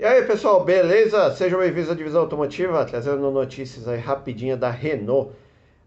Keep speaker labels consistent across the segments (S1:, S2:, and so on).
S1: E aí pessoal, beleza? Sejam bem-vindos à Divisão Automotiva, trazendo notícias aí rapidinha da Renault.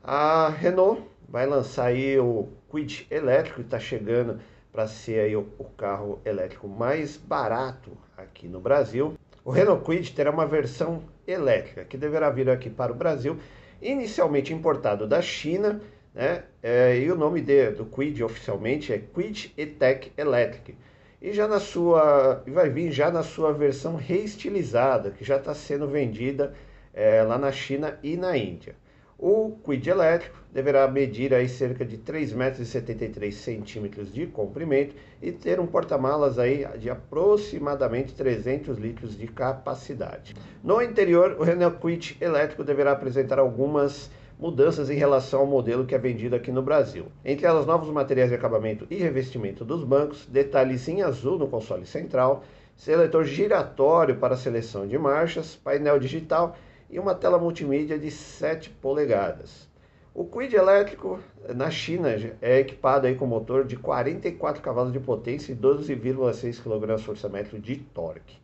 S1: A Renault vai lançar aí o Quid elétrico, está chegando para ser aí o, o, carro elétrico mais barato aqui no Brasil. O Renault Quid terá uma versão elétrica que deverá vir aqui para o Brasil, inicialmente importado da China, né? É, e o nome de, do Quid oficialmente é Quid E-Tech Electric e já na sua vai vir já na sua versão reestilizada que já está sendo vendida é, lá na China e na Índia. O Quid elétrico deverá medir aí cerca de 3,73 metros de comprimento e ter um porta-malas aí de aproximadamente 300 litros de capacidade. No interior, o Renault Quid elétrico deverá apresentar algumas mudanças em relação ao modelo que é vendido aqui no Brasil. Entre elas, novos materiais de acabamento e revestimento dos bancos, detalhes em azul no console central, seletor giratório para seleção de marchas, painel digital e uma tela multimídia de 7 polegadas. O Quid elétrico na China é equipado aí com motor de 44 cavalos de potência e 12,6 kgfm de torque.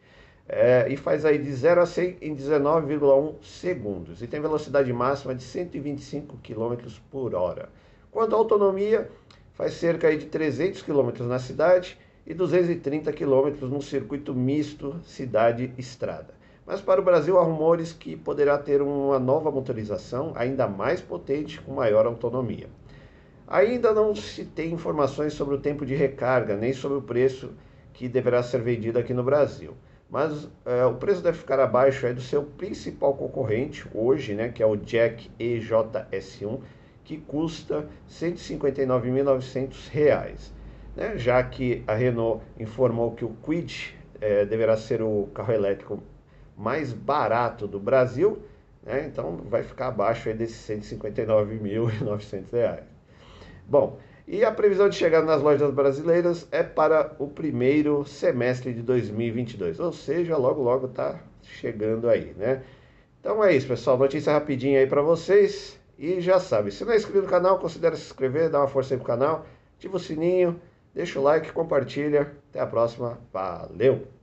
S1: É, e faz aí de 0 a 100 em 19,1 segundos e tem velocidade máxima de 125 km por hora. Quanto à autonomia, faz cerca aí de 300 km na cidade e 230 km no circuito misto cidade-estrada. Mas para o Brasil há rumores que poderá ter uma nova motorização ainda mais potente com maior autonomia. Ainda não se tem informações sobre o tempo de recarga nem sobre o preço que deverá ser vendido aqui no Brasil mas é, o preço deve ficar abaixo é, do seu principal concorrente hoje, né, que é o Jack EJS1, que custa R$ 159.900, né, já que a Renault informou que o Quid é, deverá ser o carro elétrico mais barato do Brasil, né, então vai ficar abaixo aí desses R$ 159.900. Bom, e a previsão de chegada nas lojas brasileiras é para o primeiro semestre de 2022, ou seja, logo logo está chegando aí, né? Então é isso, pessoal. Notícia rapidinha aí para vocês. E já sabe, se não é inscrito no canal, considere se inscrever, dá uma força aí pro canal, ativa o sininho, deixa o like, compartilha. Até a próxima. Valeu!